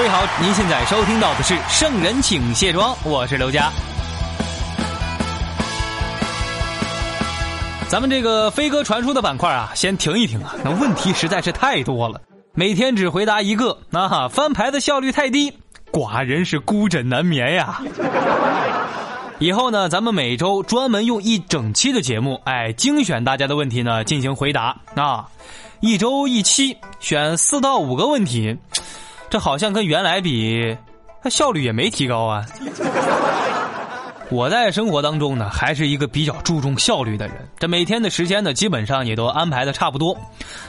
各位好，您现在收听到的是《圣人请卸妆》，我是刘佳。咱们这个飞鸽传书的板块啊，先停一停啊，那问题实在是太多了，每天只回答一个，那啊，翻牌的效率太低，寡人是孤枕难眠呀。以后呢，咱们每周专门用一整期的节目，哎，精选大家的问题呢进行回答啊，一周一期，选四到五个问题。这好像跟原来比，它效率也没提高啊。我在生活当中呢，还是一个比较注重效率的人。这每天的时间呢，基本上也都安排的差不多。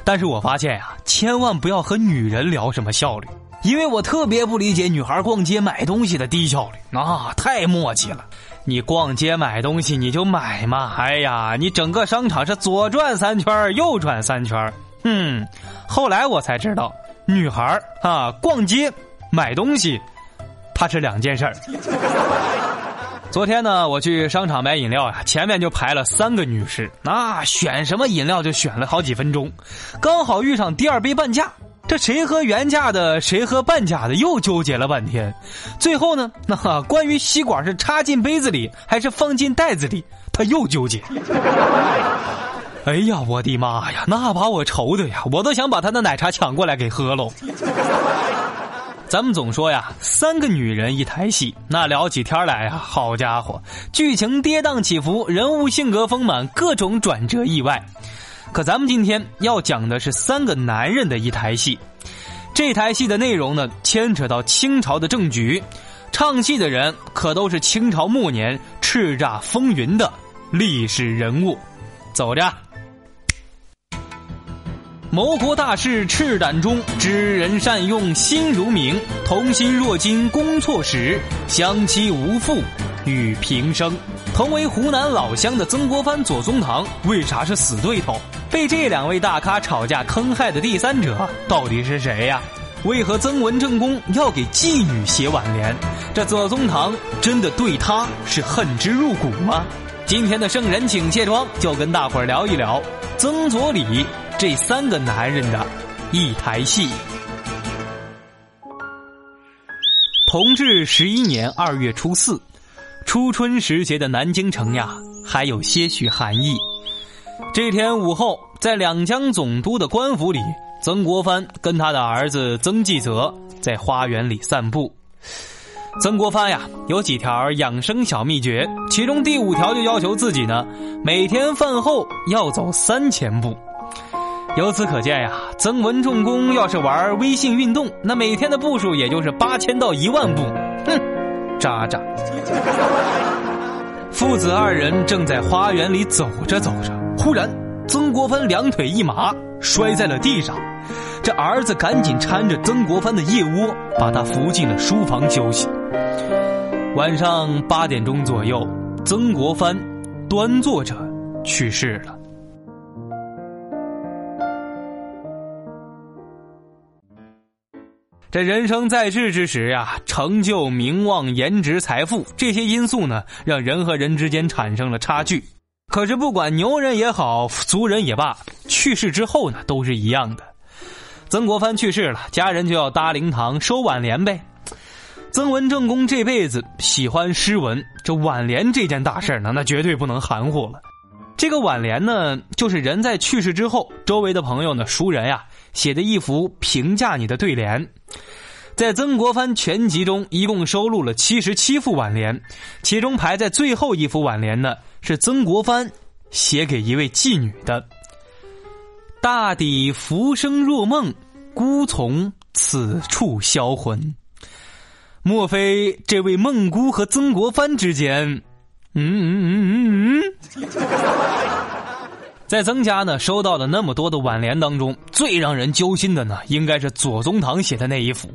但是我发现呀，千万不要和女人聊什么效率，因为我特别不理解女孩逛街买东西的低效率啊，太磨叽了。你逛街买东西你就买嘛，哎呀，你整个商场是左转三圈右转三圈嗯，后来我才知道。女孩啊，逛街买东西，它是两件事儿。昨天呢，我去商场买饮料呀，前面就排了三个女士，那选什么饮料就选了好几分钟，刚好遇上第二杯半价，这谁喝原价的，谁喝半价的，又纠结了半天。最后呢，那关于吸管是插进杯子里还是放进袋子里，他又纠结。哎呀，我的妈呀，那把我愁的呀，我都想把他的奶茶抢过来给喝喽。咱们总说呀，三个女人一台戏，那聊起天来呀，好家伙，剧情跌宕起伏，人物性格丰满，各种转折意外。可咱们今天要讲的是三个男人的一台戏，这台戏的内容呢，牵扯到清朝的政局，唱戏的人可都是清朝末年叱咤风云的历史人物。走着。谋国大事赤胆忠，知人善用心如明。同心若金攻错时，相期无负与平生。同为湖南老乡的曾国藩、左宗棠，为啥是死对头？被这两位大咖吵架坑害的第三者到底是谁呀？为何曾文正公要给妓女写挽联？这左宗棠真的对他是恨之入骨吗？今天的圣人请卸妆，就跟大伙儿聊一聊曾左李。这三个男人的一台戏。同治十一年二月初四，初春时节的南京城呀，还有些许寒意。这天午后，在两江总督的官府里，曾国藩跟他的儿子曾纪泽在花园里散步。曾国藩呀，有几条养生小秘诀，其中第五条就要求自己呢，每天饭后要走三千步。由此可见呀，曾文重工要是玩微信运动，那每天的步数也就是八千到一万步。哼，渣渣！父子二人正在花园里走着走着，忽然曾国藩两腿一麻，摔在了地上。这儿子赶紧搀着曾国藩的腋窝，把他扶进了书房休息。晚上八点钟左右，曾国藩端坐着去世了。这人生在世之时呀，成就、名望、颜值、财富这些因素呢，让人和人之间产生了差距。可是不管牛人也好，俗人也罢，去世之后呢，都是一样的。曾国藩去世了，家人就要搭灵堂、收挽联呗。曾文正公这辈子喜欢诗文，这挽联这件大事呢，那绝对不能含糊了。这个挽联呢，就是人在去世之后，周围的朋友呢、熟人呀。写的一幅评价你的对联，在曾国藩全集中一共收录了七十七副挽联，其中排在最后一副挽联呢是曾国藩写给一位妓女的：“大抵浮生若梦，孤从此处销魂。”莫非这位梦姑和曾国藩之间？嗯嗯嗯嗯嗯。在曾家呢收到了那么多的挽联当中，最让人揪心的呢，应该是左宗棠写的那一幅。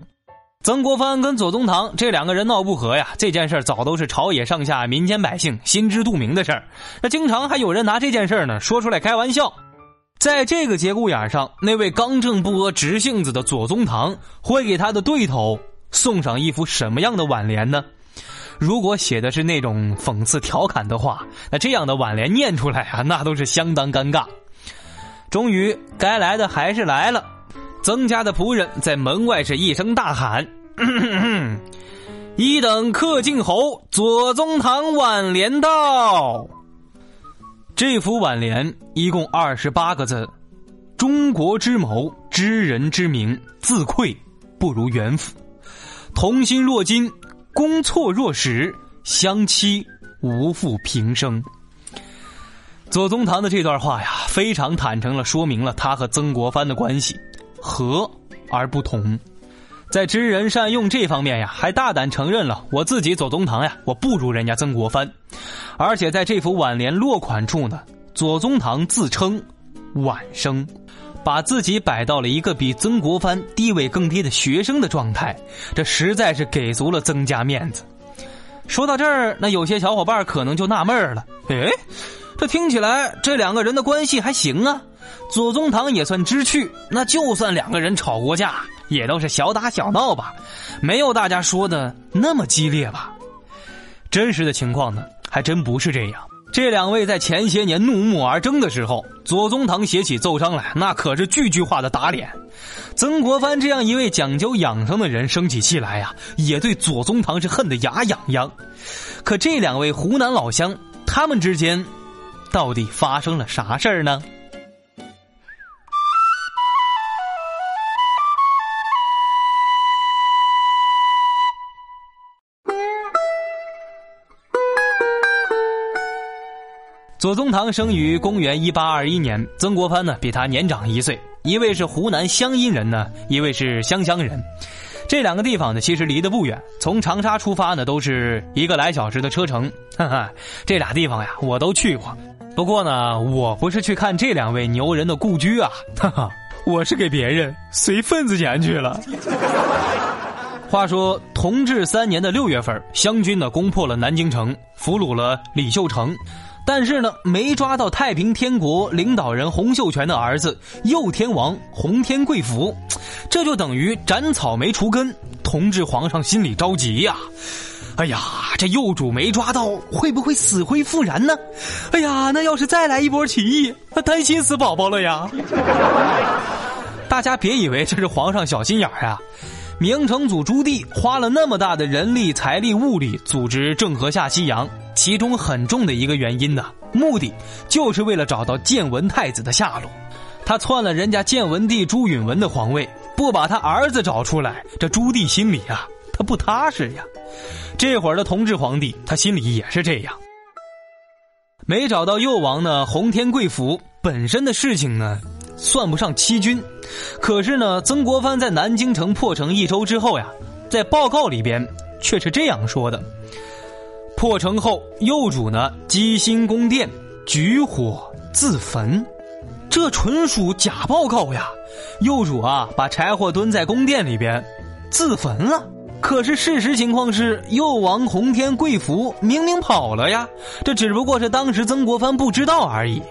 曾国藩跟左宗棠这两个人闹不和呀，这件事早都是朝野上下、民间百姓心知肚明的事儿。那经常还有人拿这件事呢说出来开玩笑。在这个节骨眼上，那位刚正不阿、直性子的左宗棠会给他的对头送上一幅什么样的挽联呢？如果写的是那种讽刺调侃的话，那这样的挽联念出来啊，那都是相当尴尬。终于，该来的还是来了。曾家的仆人在门外是一声大喊：“一等客进侯，左宗棠挽联到。”这幅挽联一共二十八个字：“中国之谋，知人之明，自愧不如元辅。同心若金。”功错若石，相期无负平生。左宗棠的这段话呀，非常坦诚了说明了他和曾国藩的关系，和而不同。在知人善用这方面呀，还大胆承认了我自己左宗棠呀，我不如人家曾国藩。而且在这幅挽联落款处呢，左宗棠自称晚生。把自己摆到了一个比曾国藩地位更低的学生的状态，这实在是给足了曾家面子。说到这儿，那有些小伙伴可能就纳闷了：哎，这听起来这两个人的关系还行啊？左宗棠也算知趣，那就算两个人吵过架，也都是小打小闹吧，没有大家说的那么激烈吧？真实的情况呢，还真不是这样。这两位在前些年怒目而争的时候，左宗棠写起奏章来，那可是句句话的打脸。曾国藩这样一位讲究养生的人，生起气来呀，也对左宗棠是恨得牙痒痒。可这两位湖南老乡，他们之间到底发生了啥事儿呢？左宗棠生于公元一八二一年，曾国藩呢比他年长一岁。一位是湖南湘阴人呢，一位是湘乡人。这两个地方呢，其实离得不远，从长沙出发呢，都是一个来小时的车程。哈哈，这俩地方呀，我都去过。不过呢，我不是去看这两位牛人的故居啊，哈哈，我是给别人随份子钱去了。话说，同治三年的六月份，湘军呢攻破了南京城，俘虏了李秀成。但是呢，没抓到太平天国领导人洪秀全的儿子右天王洪天贵福，这就等于斩草没除根。同治皇上心里着急呀！哎呀，这幼主没抓到，会不会死灰复燃呢？哎呀，那要是再来一波起义，他担心死宝宝了呀！大家别以为这是皇上小心眼儿啊！明成祖朱棣花了那么大的人力、财力、物力组织郑和下西洋，其中很重的一个原因呢，目的就是为了找到建文太子的下落。他篡了人家建文帝朱允文的皇位，不把他儿子找出来，这朱棣心里啊，他不踏实呀。这会儿的同治皇帝，他心里也是这样。没找到幼王呢，洪天贵府本身的事情呢。算不上欺君，可是呢，曾国藩在南京城破城一周之后呀，在报告里边却是这样说的：破城后，幼主呢机心宫殿，举火自焚，这纯属假报告呀！幼主啊，把柴火蹲在宫殿里边，自焚了。可是事实情况是，幼王洪天贵福明明跑了呀，这只不过是当时曾国藩不知道而已。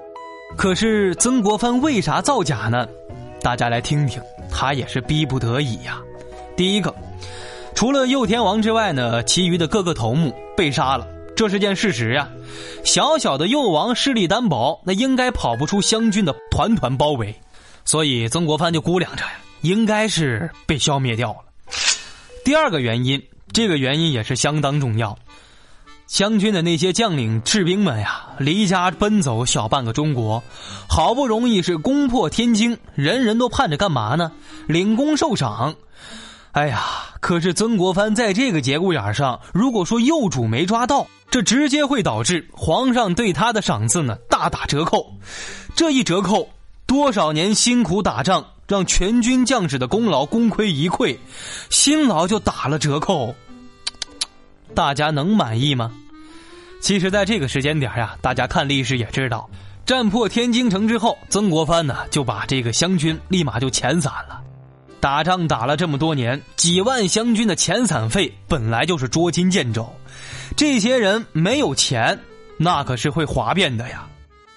可是曾国藩为啥造假呢？大家来听听，他也是逼不得已呀。第一个，除了右天王之外呢，其余的各个头目被杀了，这是件事实呀。小小的右王势力单薄，那应该跑不出湘军的团团包围，所以曾国藩就估量着呀，应该是被消灭掉了。第二个原因，这个原因也是相当重要。湘军的那些将领、士兵们呀，离家奔走小半个中国，好不容易是攻破天津，人人都盼着干嘛呢？领功受赏。哎呀，可是曾国藩在这个节骨眼上，如果说幼主没抓到，这直接会导致皇上对他的赏赐呢大打折扣。这一折扣，多少年辛苦打仗，让全军将士的功劳功亏一篑，辛劳就打了折扣。大家能满意吗？其实，在这个时间点呀，大家看历史也知道，战破天津城之后，曾国藩呢就把这个湘军立马就遣散了。打仗打了这么多年，几万湘军的遣散费本来就是捉襟见肘，这些人没有钱，那可是会哗变的呀。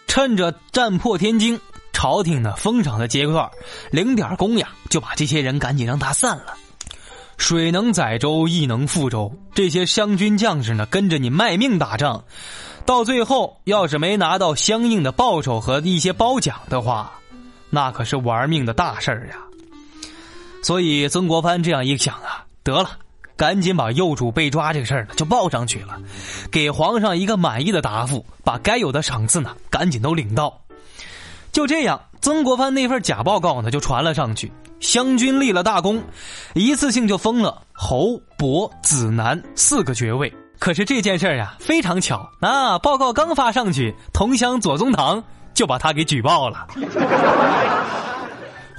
趁着战破天惊，朝廷呢封赏的阶段，领点公呀，就把这些人赶紧让他散了。水能载舟，亦能覆舟。这些湘军将士呢，跟着你卖命打仗。到最后，要是没拿到相应的报酬和一些褒奖的话，那可是玩命的大事儿呀。所以曾国藩这样一想啊，得了，赶紧把幼主被抓这个事儿呢就报上去了，给皇上一个满意的答复，把该有的赏赐呢赶紧都领到。就这样，曾国藩那份假报告呢就传了上去，湘军立了大功，一次性就封了侯、伯、子、男四个爵位。可是这件事儿呀，非常巧，啊，报告刚发上去，同乡左宗棠就把他给举报了。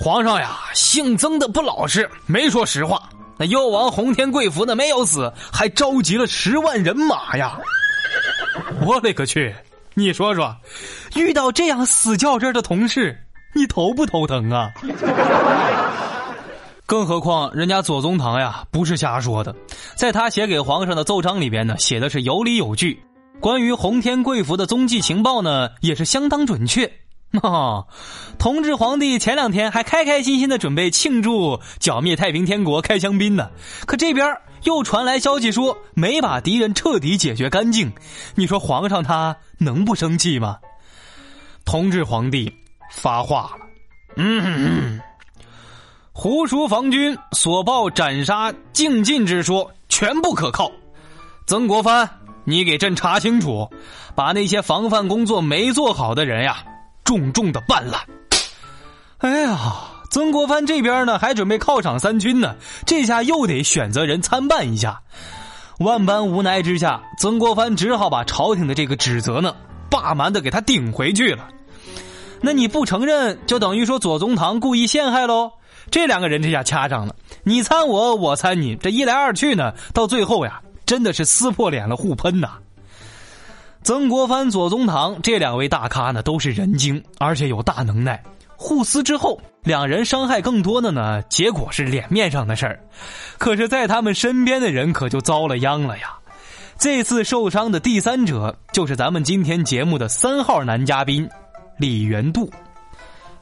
皇上呀，姓曾的不老实，没说实话。那幽王洪天贵福呢没有死，还召集了十万人马呀！我勒个去！你说说，遇到这样死较真的同事，你头不头疼啊？更何况，人家左宗棠呀，不是瞎说的，在他写给皇上的奏章里边呢，写的是有理有据。关于洪天贵福的踪迹情报呢，也是相当准确。哦，同治皇帝前两天还开开心心的准备庆祝剿灭太平天国开香槟呢，可这边又传来消息说没把敌人彻底解决干净。你说皇上他能不生气吗？同治皇帝发话了，嗯。胡叔防军所报斩杀净尽之说全不可靠，曾国藩，你给朕查清楚，把那些防范工作没做好的人呀，重重的办了。哎呀，曾国藩这边呢还准备犒赏三军呢，这下又得选择人参办一下。万般无奈之下，曾国藩只好把朝廷的这个指责呢，霸蛮的给他顶回去了。那你不承认，就等于说左宗棠故意陷害喽？这两个人这下掐上了，你参我，我参你，这一来二去呢，到最后呀，真的是撕破脸了，互喷呐。曾国藩、左宗棠这两位大咖呢，都是人精，而且有大能耐。互撕之后，两人伤害更多的呢，结果是脸面上的事儿。可是，在他们身边的人可就遭了殃了呀。这次受伤的第三者，就是咱们今天节目的三号男嘉宾李元度。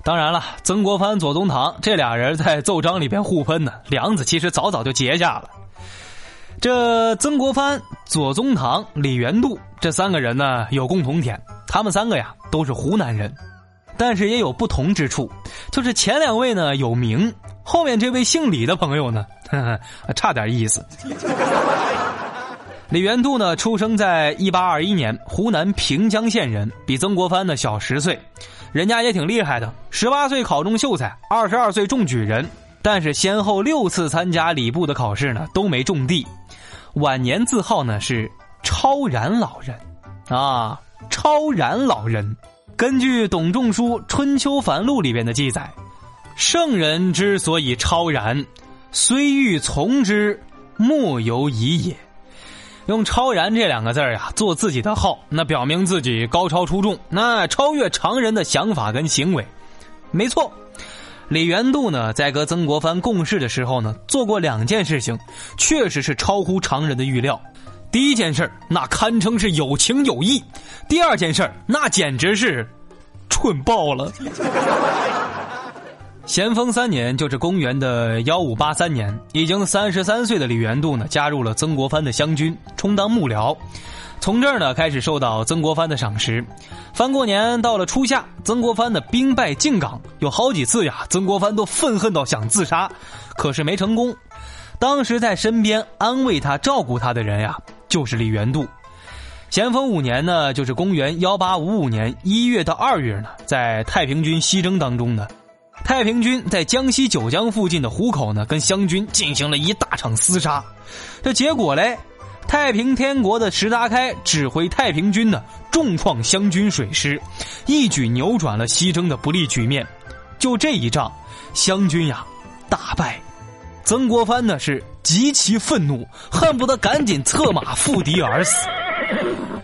当然了，曾国藩、左宗棠这俩人在奏章里边互喷呢，梁子其实早早就结下了。这曾国藩、左宗棠、李元度这三个人呢，有共同点，他们三个呀都是湖南人，但是也有不同之处，就是前两位呢有名，后面这位姓李的朋友呢，呵呵差点意思。李元度呢，出生在一八二一年，湖南平江县人，比曾国藩呢小十岁。人家也挺厉害的，十八岁考中秀才，二十二岁中举人，但是先后六次参加礼部的考试呢，都没中第。晚年字号呢是超然老人，啊，超然老人。根据董仲舒《春秋繁露》里边的记载，圣人之所以超然，虽欲从之，莫由已也。用“超然”这两个字呀，做自己的号，那表明自己高超出众，那超越常人的想法跟行为。没错，李元度呢，在跟曾国藩共事的时候呢，做过两件事情，确实是超乎常人的预料。第一件事那堪称是有情有义；第二件事那简直是蠢爆了。咸丰三年，就是公元的幺五八三年，已经三十三岁的李元度呢，加入了曾国藩的湘军，充当幕僚。从这儿呢，开始受到曾国藩的赏识。翻过年到了初夏，曾国藩的兵败靖港，有好几次呀，曾国藩都愤恨到想自杀，可是没成功。当时在身边安慰他、照顾他的人呀，就是李元度。咸丰五年呢，就是公元幺八五五年一月到二月呢，在太平军西征当中呢。太平军在江西九江附近的湖口呢，跟湘军进行了一大场厮杀。这结果嘞，太平天国的石达开指挥太平军呢，重创湘军水师，一举扭转了西征的不利局面。就这一仗，湘军呀大败。曾国藩呢是极其愤怒，恨不得赶紧策马赴敌而死。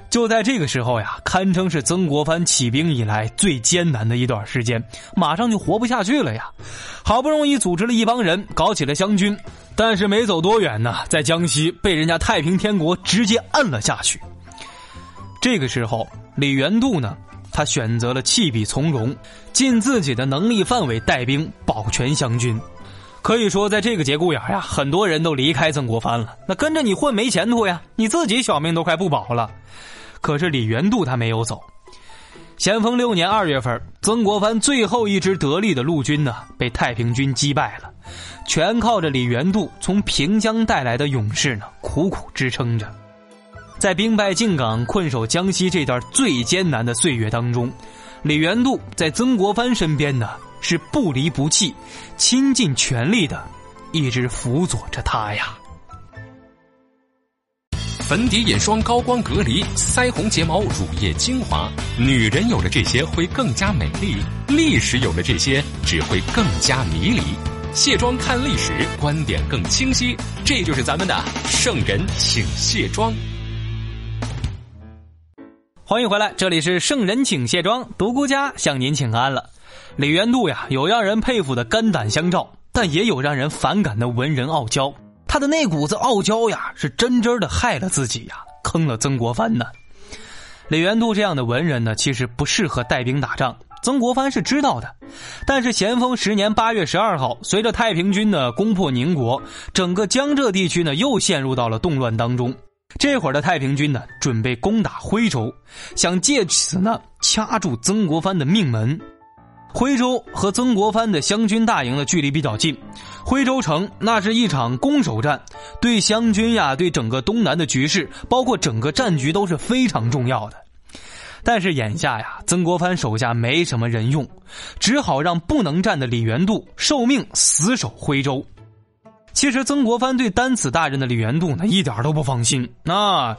就在这个时候呀，堪称是曾国藩起兵以来最艰难的一段时间，马上就活不下去了呀。好不容易组织了一帮人，搞起了湘军，但是没走多远呢，在江西被人家太平天国直接摁了下去。这个时候，李元度呢，他选择了弃笔从戎，尽自己的能力范围带兵保全湘军。可以说，在这个节骨眼呀，很多人都离开曾国藩了。那跟着你混没前途呀，你自己小命都快不保了。可是李元度他没有走。咸丰六年二月份，曾国藩最后一支得力的陆军呢，被太平军击败了，全靠着李元度从平江带来的勇士呢，苦苦支撑着。在兵败靖港、困守江西这段最艰难的岁月当中，李元度在曾国藩身边呢。是不离不弃、倾尽全力的，一直辅佐着他呀。粉底眼霜高光隔离，腮红睫毛乳液精华，女人有了这些会更加美丽，历史有了这些只会更加迷离。卸妆看历史，观点更清晰，这就是咱们的圣人请卸妆。欢迎回来，这里是圣人请卸妆，独孤家向您请安了。李元度呀，有让人佩服的肝胆相照，但也有让人反感的文人傲娇。他的那股子傲娇呀，是真真的害了自己呀，坑了曾国藩呢。李元度这样的文人呢，其实不适合带兵打仗。曾国藩是知道的，但是咸丰十年八月十二号，随着太平军呢攻破宁国，整个江浙地区呢又陷入到了动乱当中。这会儿的太平军呢，准备攻打徽州，想借此呢掐住曾国藩的命门。徽州和曾国藩的湘军大营的距离比较近，徽州城那是一场攻守战，对湘军呀，对整个东南的局势，包括整个战局都是非常重要的。但是眼下呀，曾国藩手下没什么人用，只好让不能战的李元度受命死守徽州。其实曾国藩对担此大任的李元度呢，一点都不放心啊，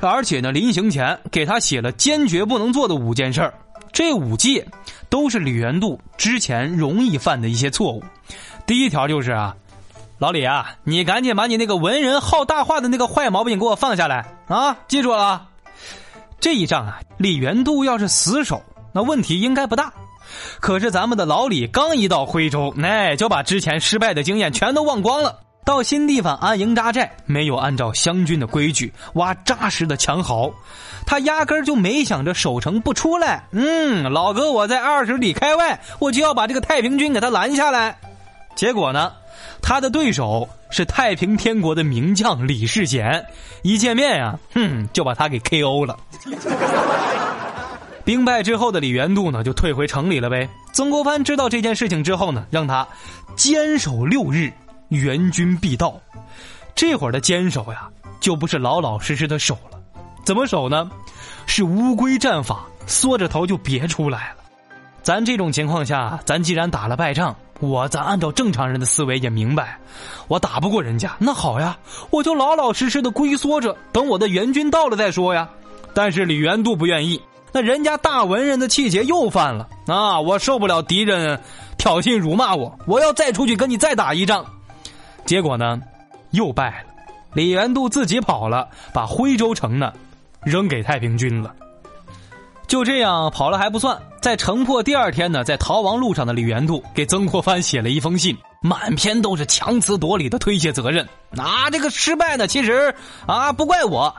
而且呢，临行前给他写了坚决不能做的五件事。这五戒都是李元度之前容易犯的一些错误。第一条就是啊，老李啊，你赶紧把你那个文人好大话的那个坏毛病给我放下来啊！记住了，这一仗啊，李元度要是死守，那问题应该不大。可是咱们的老李刚一到徽州，哎，就把之前失败的经验全都忘光了。到新地方安营扎寨，没有按照湘军的规矩挖扎实的墙壕，他压根儿就没想着守城不出来。嗯，老哥，我在二十里开外，我就要把这个太平军给他拦下来。结果呢，他的对手是太平天国的名将李世贤，一见面呀，哼，就把他给 K.O. 了。兵败之后的李元度呢，就退回城里了呗。曾国藩知道这件事情之后呢，让他坚守六日。援军必到，这会儿的坚守呀，就不是老老实实的守了。怎么守呢？是乌龟战法，缩着头就别出来了。咱这种情况下，咱既然打了败仗，我咱按照正常人的思维也明白，我打不过人家，那好呀，我就老老实实的龟缩着，等我的援军到了再说呀。但是李元度不愿意，那人家大文人的气节又犯了啊！我受不了敌人挑衅辱骂我，我要再出去跟你再打一仗。结果呢，又败了。李元度自己跑了，把徽州城呢扔给太平军了。就这样跑了还不算，在城破第二天呢，在逃亡路上的李元度给曾国藩写了一封信，满篇都是强词夺理的推卸责任。啊，这个失败呢，其实啊不怪我。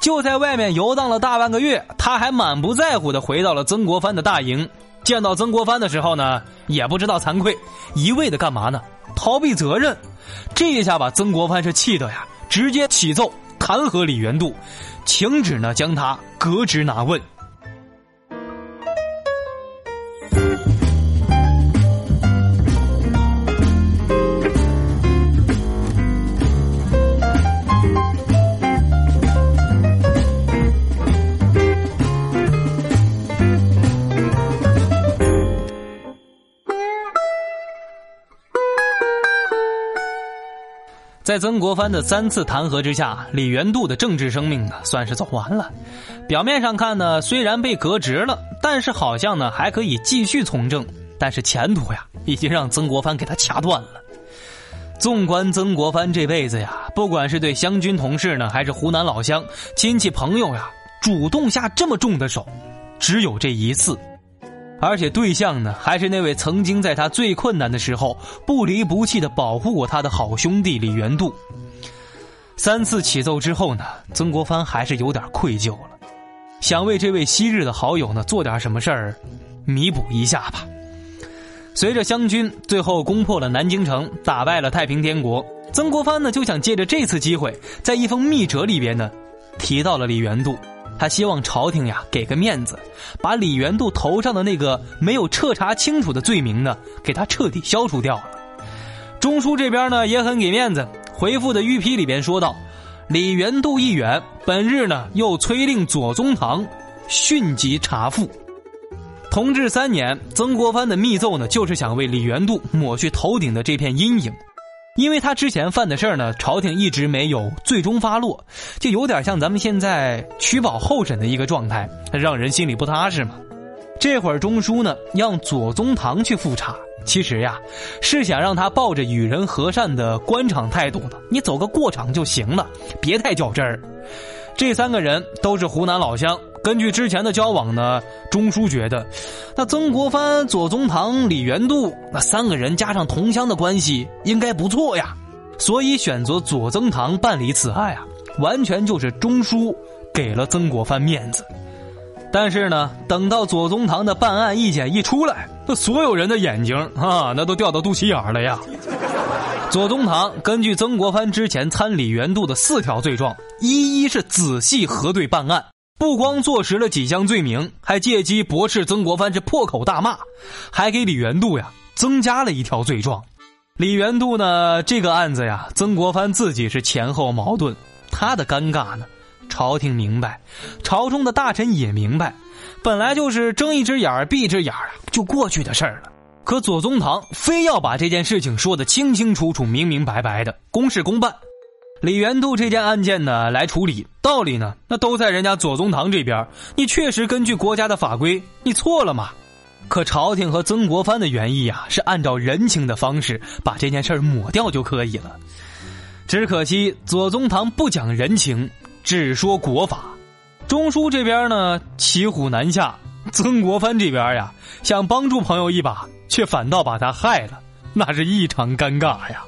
就在外面游荡了大半个月，他还满不在乎的回到了曾国藩的大营。见到曾国藩的时候呢，也不知道惭愧，一味的干嘛呢？逃避责任。这一下把曾国藩是气的呀，直接起奏弹劾李元度，请旨呢将他革职拿问。在曾国藩的三次弹劾之下，李元度的政治生命呢算是走完了。表面上看呢，虽然被革职了，但是好像呢还可以继续从政。但是前途呀，已经让曾国藩给他掐断了。纵观曾国藩这辈子呀，不管是对湘军同事呢，还是湖南老乡亲戚朋友呀，主动下这么重的手，只有这一次，而且对象呢，还是那位曾经在他最困难的时候不离不弃的保护过他的好兄弟李元度。三次起奏之后呢，曾国藩还是有点愧疚了，想为这位昔日的好友呢做点什么事儿，弥补一下吧。随着湘军最后攻破了南京城，打败了太平天国，曾国藩呢就想借着这次机会，在一封密折里边呢，提到了李元度，他希望朝廷呀给个面子，把李元度头上的那个没有彻查清楚的罪名呢，给他彻底消除掉了。中书这边呢也很给面子，回复的御批里边说道：“李元度议员本日呢又催令左宗棠迅即查复。”同治三年，曾国藩的密奏呢，就是想为李元度抹去头顶的这片阴影，因为他之前犯的事儿呢，朝廷一直没有最终发落，就有点像咱们现在取保候审的一个状态，让人心里不踏实嘛。这会儿中书呢，让左宗棠去复查，其实呀，是想让他抱着与人和善的官场态度的，你走个过场就行了，别太较真儿。这三个人都是湖南老乡。根据之前的交往呢，中书觉得，那曾国藩、左宗棠、李元度那三个人加上同乡的关系应该不错呀，所以选择左宗棠办理此案啊，完全就是中书给了曾国藩面子。但是呢，等到左宗棠的办案意见一出来，那所有人的眼睛啊，那都掉到肚脐眼了呀。左宗棠根据曾国藩之前参李元度的四条罪状，一一是仔细核对办案。不光坐实了几项罪名，还借机驳斥曾国藩是破口大骂，还给李元度呀增加了一条罪状。李元度呢，这个案子呀，曾国藩自己是前后矛盾，他的尴尬呢，朝廷明白，朝中的大臣也明白，本来就是睁一只眼闭一只眼啊就过去的事儿了。可左宗棠非要把这件事情说得清清楚楚、明明白白的，公事公办。李元度这件案件呢，来处理道理呢，那都在人家左宗棠这边。你确实根据国家的法规，你错了嘛？可朝廷和曾国藩的原意啊，是按照人情的方式把这件事抹掉就可以了。只可惜左宗棠不讲人情，只说国法。中书这边呢，骑虎难下。曾国藩这边呀，想帮助朋友一把，却反倒把他害了，那是异常尴尬呀。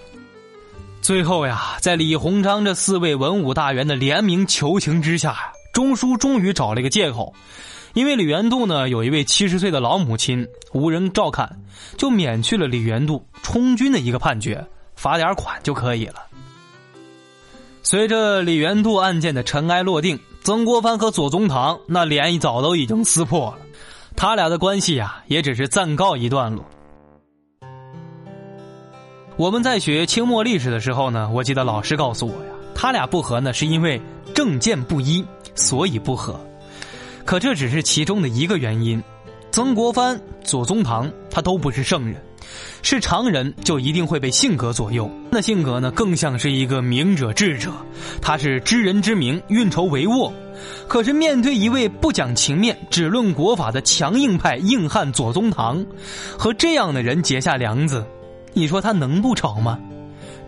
最后呀，在李鸿章这四位文武大员的联名求情之下呀，中书终于找了一个借口，因为李元度呢有一位七十岁的老母亲无人照看，就免去了李元度充军的一个判决，罚点款就可以了。随着李元度案件的尘埃落定，曾国藩和左宗棠那脸早都已经撕破了，他俩的关系呀也只是暂告一段落。我们在学清末历史的时候呢，我记得老师告诉我呀，他俩不和呢是因为政见不一，所以不和。可这只是其中的一个原因。曾国藩、左宗棠他都不是圣人，是常人就一定会被性格左右。那性格呢，更像是一个明者智者，他是知人之明，运筹帷幄。可是面对一位不讲情面、只论国法的强硬派硬汉左宗棠，和这样的人结下梁子。你说他能不吵吗？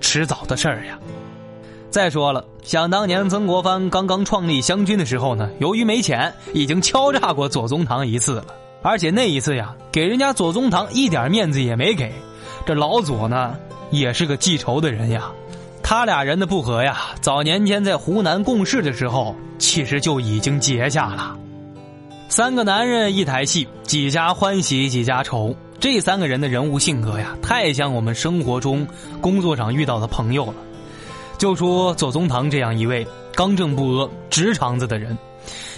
迟早的事儿呀。再说了，想当年曾国藩刚刚创立湘军的时候呢，由于没钱，已经敲诈过左宗棠一次了。而且那一次呀，给人家左宗棠一点面子也没给。这老左呢，也是个记仇的人呀。他俩人的不和呀，早年间在湖南共事的时候，其实就已经结下了。三个男人一台戏，几家欢喜几家愁。这三个人的人物性格呀，太像我们生活中、工作上遇到的朋友了。就说左宗棠这样一位刚正不阿、直肠子的人，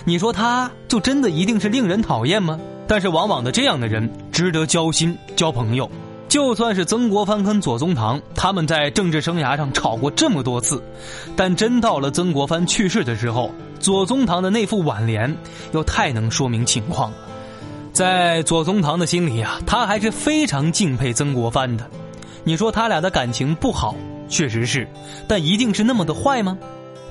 你说他就真的一定是令人讨厌吗？但是往往的这样的人值得交心、交朋友。就算是曾国藩跟左宗棠他们在政治生涯上吵过这么多次，但真到了曾国藩去世的时候，左宗棠的那副挽联又太能说明情况了。在左宗棠的心里啊，他还是非常敬佩曾国藩的。你说他俩的感情不好，确实是，但一定是那么的坏吗？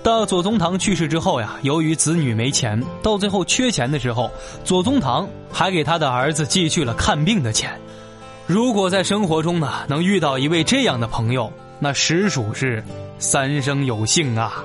到左宗棠去世之后呀，由于子女没钱，到最后缺钱的时候，左宗棠还给他的儿子寄去了看病的钱。如果在生活中呢，能遇到一位这样的朋友，那实属是三生有幸啊。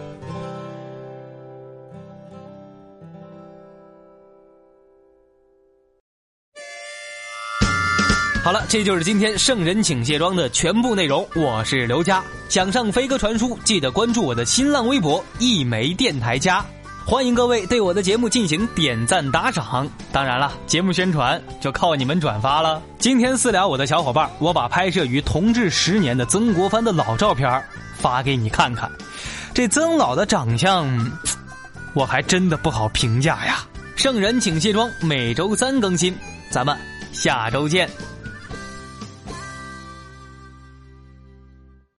好了，这就是今天圣人请卸妆的全部内容。我是刘佳，想上飞鸽传书，记得关注我的新浪微博一枚电台家。欢迎各位对我的节目进行点赞打赏。当然了，节目宣传就靠你们转发了。今天私聊我的小伙伴，我把拍摄于同治十年的曾国藩的老照片发给你看看。这曾老的长相，我还真的不好评价呀。圣人请卸妆，每周三更新，咱们下周见。